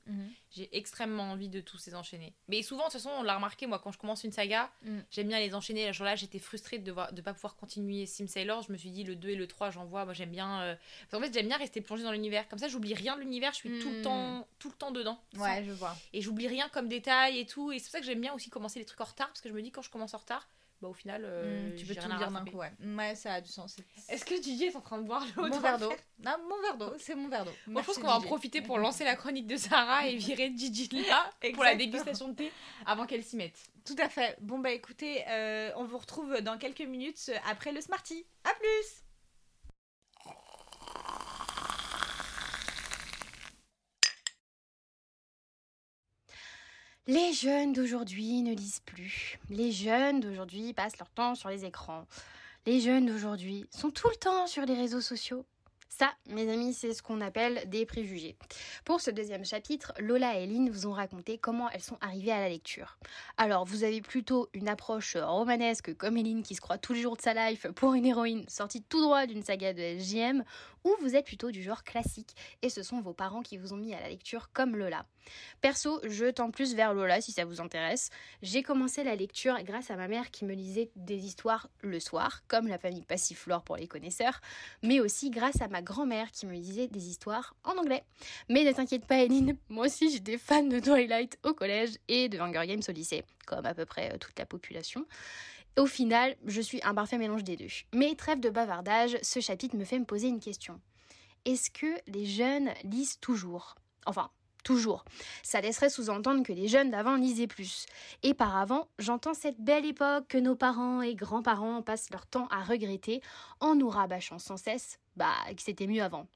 J'ai extrêmement envie de tous les enchaîner. Mais souvent, de toute façon, on l'a remarqué, moi, quand je commence une saga, Mm. j'aime bien les enchaîner. Genre là, j'étais frustrée de ne de pas pouvoir continuer Sim Sailor. Je me suis dit, le 2 et le 3, j'en vois. Moi, j'aime bien. euh, Parce qu'en fait, j'aime bien rester plongée dans l'univers. Comme ça, j'oublie rien de l'univers. Je suis tout, le Mm. temps, tout le temps dedans. Ouais, je vois. Et j'oublie rien comme détail et tout. Et c'est pour ça que j'aime bien aussi commencer les trucs en retard. Parce que je me dis, quand je commence en retard, bah au final, euh, Mm, tu peux tout lire d'un coup, ouais. Ouais, ça a du sens. Est-ce que Didier est en train de boire l'eau Mon de verre d'eau. Non, mon verre d'eau, c'est mon verre d'eau. Moi, je pense qu'on va en profiter pour lancer la chronique de Sarah et virer Gigi là pour la dégustation de thé avant qu'elle s'y mette. Tout à fait. Bon, bah écoutez, euh, on vous retrouve dans quelques minutes après le Smarty. À plus Les jeunes d'aujourd'hui ne lisent plus. Les jeunes d'aujourd'hui passent leur temps sur les écrans. Les jeunes d'aujourd'hui sont tout le temps sur les réseaux sociaux. Ça, mes amis, c'est ce qu'on appelle des préjugés. Pour ce deuxième chapitre, Lola et Lynn vous ont raconté comment elles sont arrivées à la lecture. Alors, vous avez plutôt une approche romanesque comme Eline qui se croit tous les jours de sa life pour une héroïne sortie tout droit d'une saga de SJM, ou vous êtes plutôt du genre classique et ce sont vos parents qui vous ont mis à la lecture comme Lola. Perso, je tends plus vers Lola si ça vous intéresse. J'ai commencé la lecture grâce à ma mère qui me lisait des histoires le soir, comme la famille Passiflore pour les connaisseurs, mais aussi grâce à ma grand-mère qui me lisait des histoires en anglais. Mais ne t'inquiète pas, Eline, moi aussi j'étais fan de Twilight au collège et de Hunger Games au lycée, comme à peu près euh, toute la population. Au final, je suis un parfait mélange des deux. Mais trêve de bavardage, ce chapitre me fait me poser une question. Est-ce que les jeunes lisent toujours? Enfin, toujours. Ça laisserait sous-entendre que les jeunes d'avant lisaient plus. Et par avant, j'entends cette belle époque que nos parents et grands-parents passent leur temps à regretter en nous rabâchant sans cesse bah, que c'était mieux avant.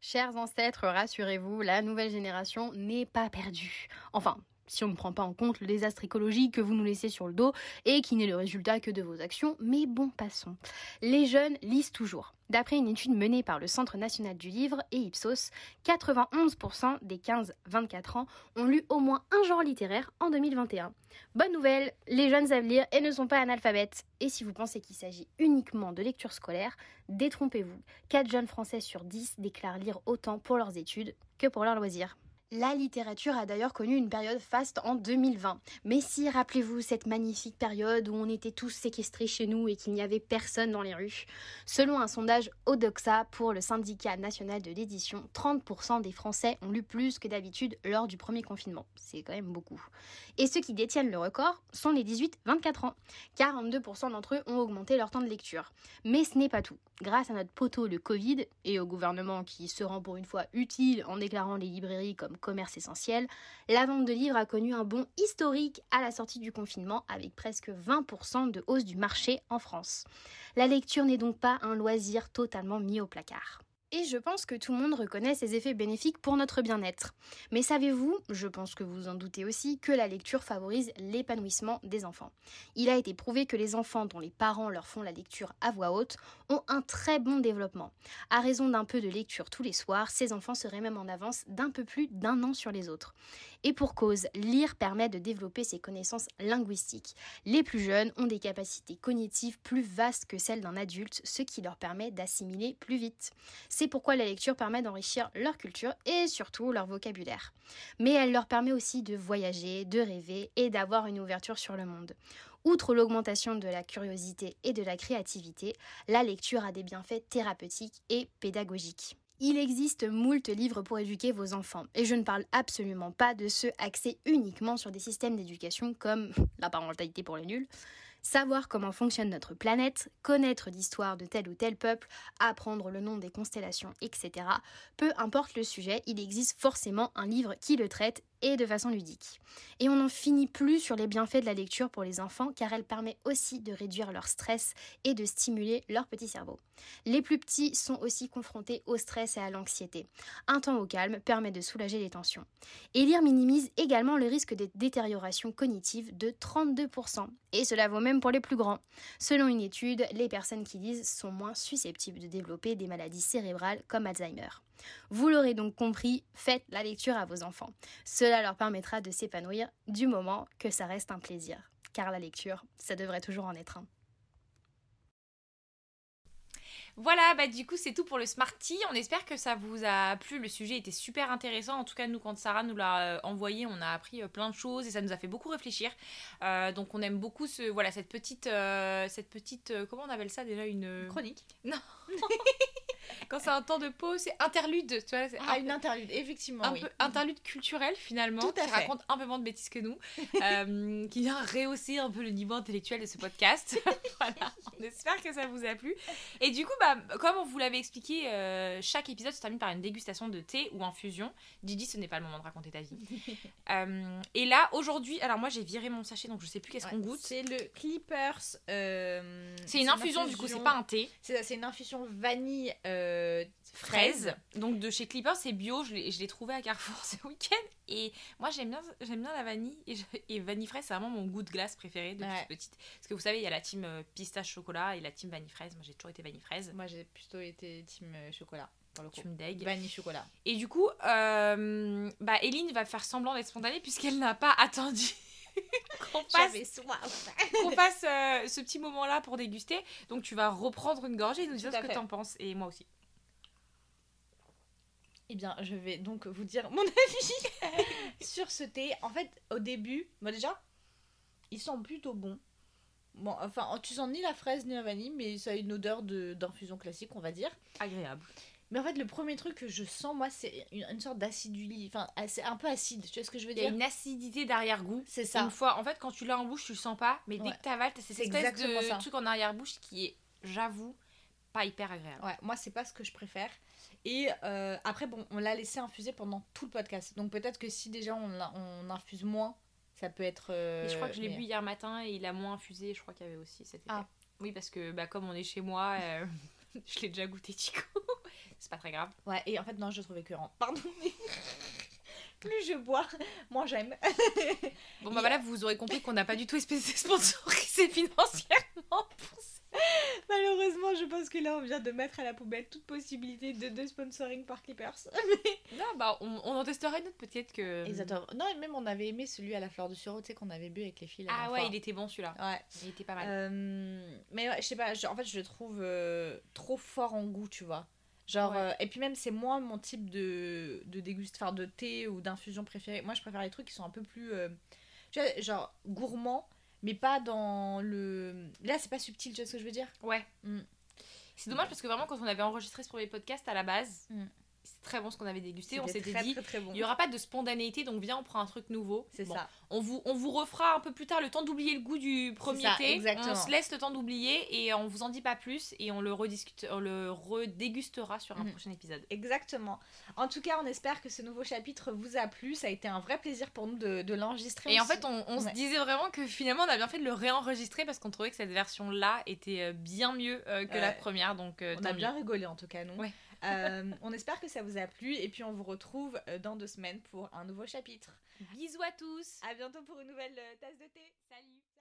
Chers ancêtres, rassurez-vous, la nouvelle génération n'est pas perdue. Enfin, si on ne prend pas en compte le désastre écologique que vous nous laissez sur le dos et qui n'est le résultat que de vos actions, mais bon, passons. Les jeunes lisent toujours. D'après une étude menée par le Centre national du livre et Ipsos, 91% des 15-24 ans ont lu au moins un genre littéraire en 2021. Bonne nouvelle, les jeunes savent lire et ne sont pas analphabètes. Et si vous pensez qu'il s'agit uniquement de lecture scolaire, détrompez-vous. 4 jeunes Français sur 10 déclarent lire autant pour leurs études que pour leurs loisirs. La littérature a d'ailleurs connu une période faste en 2020. Mais si, rappelez-vous cette magnifique période où on était tous séquestrés chez nous et qu'il n'y avait personne dans les rues. Selon un sondage Odoxa pour le syndicat national de l'édition, 30% des Français ont lu plus que d'habitude lors du premier confinement. C'est quand même beaucoup. Et ceux qui détiennent le record sont les 18-24 ans. 42% d'entre eux ont augmenté leur temps de lecture. Mais ce n'est pas tout. Grâce à notre poteau le Covid et au gouvernement qui se rend pour une fois utile en déclarant les librairies comme commerce essentiel, la vente de livres a connu un bond historique à la sortie du confinement avec presque 20% de hausse du marché en France. La lecture n'est donc pas un loisir totalement mis au placard. Et je pense que tout le monde reconnaît ses effets bénéfiques pour notre bien-être. Mais savez-vous, je pense que vous en doutez aussi, que la lecture favorise l'épanouissement des enfants. Il a été prouvé que les enfants dont les parents leur font la lecture à voix haute ont un très bon développement. À raison d'un peu de lecture tous les soirs, ces enfants seraient même en avance d'un peu plus d'un an sur les autres. Et pour cause, lire permet de développer ses connaissances linguistiques. Les plus jeunes ont des capacités cognitives plus vastes que celles d'un adulte, ce qui leur permet d'assimiler plus vite. Pourquoi la lecture permet d'enrichir leur culture et surtout leur vocabulaire. Mais elle leur permet aussi de voyager, de rêver et d'avoir une ouverture sur le monde. Outre l'augmentation de la curiosité et de la créativité, la lecture a des bienfaits thérapeutiques et pédagogiques. Il existe moult livres pour éduquer vos enfants, et je ne parle absolument pas de ceux axés uniquement sur des systèmes d'éducation comme la parentalité pour les nuls. Savoir comment fonctionne notre planète, connaître l'histoire de tel ou tel peuple, apprendre le nom des constellations, etc. Peu importe le sujet, il existe forcément un livre qui le traite et de façon ludique. Et on n'en finit plus sur les bienfaits de la lecture pour les enfants car elle permet aussi de réduire leur stress et de stimuler leur petit cerveau. Les plus petits sont aussi confrontés au stress et à l'anxiété. Un temps au calme permet de soulager les tensions. Et lire minimise également le risque de détérioration cognitive de 32%. Et cela vaut même pour les plus grands. Selon une étude, les personnes qui lisent sont moins susceptibles de développer des maladies cérébrales comme Alzheimer. Vous l'aurez donc compris, faites la lecture à vos enfants. Cela leur permettra de s'épanouir du moment que ça reste un plaisir. Car la lecture, ça devrait toujours en être un. Voilà, bah du coup c'est tout pour le Smarty. On espère que ça vous a plu. Le sujet était super intéressant. En tout cas, nous quand Sarah nous l'a euh, envoyé, on a appris euh, plein de choses et ça nous a fait beaucoup réfléchir. Euh, donc on aime beaucoup ce voilà cette petite cette petite comment on appelle ça déjà une Chronique. Non. quand c'est un temps de pause, c'est interlude. Tu vois, Ah, un une interlude, effectivement. un oui. peu interlude culturel finalement Tout à qui fait. raconte un peu moins de bêtises que nous euh, qui vient rehausser un peu le niveau intellectuel de ce podcast voilà on espère que ça vous a plu et du coup bah, comme on vous l'avait expliqué euh, chaque épisode se termine par une dégustation de thé ou infusion Didi ce n'est pas le moment de raconter ta vie Euh, et là aujourd'hui alors moi j'ai viré mon sachet donc je sais plus qu'est-ce qu'on goûte C'est le Clippers. c'est une infusion du coup c'est pas un thé C'est c'est une infusion vanille euh, fraise. fraise. Donc de chez Clipper, c'est bio. Je l'ai trouvé à Carrefour ce week-end. Et moi, j'aime bien, j'aime bien la vanille. Et, je- et vanille fraise, c'est vraiment mon goût de glace préféré depuis Ouais. petite. Parce que vous savez, il y a la team euh, pistache chocolat et la team vanille fraise. Moi, j'ai toujours été vanille fraise. Moi, j'ai plutôt été team euh, chocolat. Pour le coup. Tu me dégues. Vanille chocolat. Et du coup, euh, bah, Eline va faire semblant d'être spontanée puisqu'elle n'a pas attendu qu'on passe, qu'on passe euh, ce petit moment-là pour déguster. Donc, tu vas reprendre une gorgée et nous dire ce que t'en penses. Et moi aussi. Eh bien, je vais donc vous dire mon avis sur ce thé. En fait, au début, moi déjà, il sent plutôt bon. Bon, enfin, tu sens ni la fraise ni la vanille, mais ça a une odeur de- d'infusion classique, on va dire. Agréable. Mais en fait, le premier truc que je sens, moi, c'est une, une sorte d'aciduli. Enfin, c'est un peu acide. Tu vois ce que je veux Il y a dire une acidité d'arrière-goût. C'est ça. Une fois, en fait, quand tu l'as en bouche, tu le sens pas, mais dès Ouais. que tu avales, t'as cette espèce de ça. truc en arrière-bouche qui est, j'avoue, pas hyper agréable. Ouais, moi, c'est pas ce que je préfère. Et euh, après, bon, on l'a laissé infuser pendant tout le podcast. Donc peut-être que si déjà on, on infuse moins, ça peut être. euh, je crois que je l'ai bu hier matin et il a moins infusé, je crois qu'il y avait aussi cet effet. Ah. Oui, parce que bah, comme on est chez moi, euh, je l'ai déjà goûté, Chico. c'est pas très grave. Ouais, et en fait, non, je le trouve écœurant. Pardon, mais. Plus je bois, moins j'aime. Bon, bah voilà, vous aurez compris qu'on n'a pas du tout espèce sponsorisé financièrement pour ça. Malheureusement, je pense que là, on vient de mettre à la poubelle toute possibilité de, de sponsoring par Clippers. Non, bah on, on en testera une autre peut-être que. Exactement. Non, et même on avait aimé celui à la fleur du sureau, tu sais, qu'on avait bu avec les filles. Ah ouais, fois. il était bon celui-là. Ouais. Il était pas mal. Euh, mais ouais, je sais pas, je- en fait, je le trouve euh, trop fort en goût, tu vois. Genre, Ouais. euh, et puis même, c'est moins mon type de, de dégust, enfin, de thé ou d'infusion préféré. Moi, je préfère les trucs qui sont un peu plus, euh, tu vois, genre gourmand, mais pas dans le. Là, c'est pas subtil, tu vois ce que je veux dire? Ouais. Mm. C'est dommage parce que vraiment, quand on avait enregistré ce premier podcast à la base, Mm. Très bon ce qu'on avait dégusté. On s'était dit, très, très bon. il y aura pas de spontanéité, donc viens, on prend un truc nouveau. C'est Bon, ça. On vous, on vous refera un peu plus tard le temps d'oublier le goût du premier ça, thé. exactement. On se laisse le temps d'oublier et on vous en dit pas plus et on le rediscute, on le redégustera sur un Mhm. prochain épisode. Exactement. En tout cas, on espère que ce nouveau chapitre vous a plu. Ça a été un vrai plaisir pour nous de, de l'enregistrer. Et en fait, on, on se disait vraiment que finalement, on a bien fait de le réenregistrer parce qu'on trouvait que cette version-là était euh, bien mieux euh, que la première. Donc, euh, On a mieux. bien rigolé en tout cas, nous. Ouais. Euh, on espère que ça vous a plu et puis on vous retrouve euh, dans deux semaines pour un nouveau chapitre. Bisous à tous. À bientôt pour une nouvelle euh, tasse de thé. Salut